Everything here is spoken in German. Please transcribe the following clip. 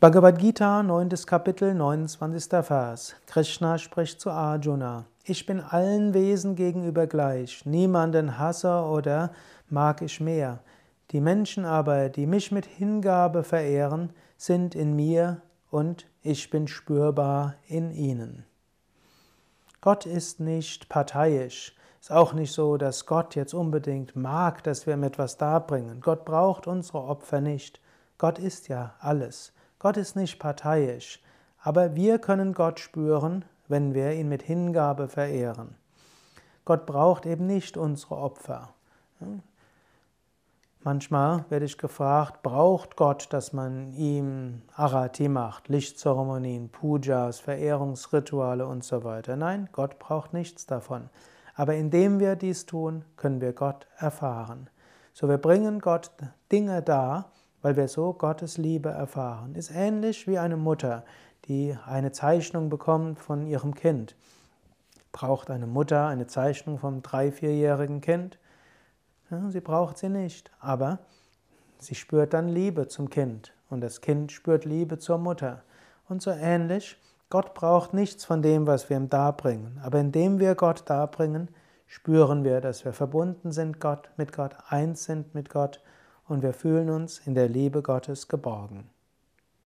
Bhagavad Gita, 9. Kapitel, 29. Vers. Krishna spricht zu Arjuna. Ich bin allen Wesen gegenüber gleich. Niemanden hasse oder mag ich mehr. Die Menschen aber, die mich mit Hingabe verehren, sind in mir und ich bin spürbar in ihnen. Gott ist nicht parteiisch. Ist auch nicht so, dass Gott jetzt unbedingt mag, dass wir ihm etwas darbringen. Gott braucht unsere Opfer nicht. Gott ist ja alles. Gott ist nicht parteiisch, aber wir können Gott spüren, wenn wir ihn mit Hingabe verehren. Gott braucht eben nicht unsere Opfer. Manchmal werde ich gefragt, braucht Gott, dass man ihm Arati macht, Lichtzeremonien, Pujas, Verehrungsrituale und so weiter? Nein, Gott braucht nichts davon. Aber indem wir dies tun, können wir Gott erfahren. So wir bringen Gott Dinge dar, weil wir so Gottes Liebe erfahren. Ist ähnlich wie eine Mutter, die eine Zeichnung bekommt von ihrem Kind. Braucht eine Mutter eine Zeichnung vom drei-, vierjährigen Kind? Ja, sie braucht sie nicht, aber sie spürt dann Liebe zum Kind und das Kind spürt Liebe zur Mutter. Und so ähnlich, Gott braucht nichts von dem, was wir ihm darbringen, aber indem wir Gott darbringen, spüren wir, dass wir verbunden sind Gott, mit Gott, eins sind mit Gott und wir fühlen uns in der Liebe Gottes geborgen.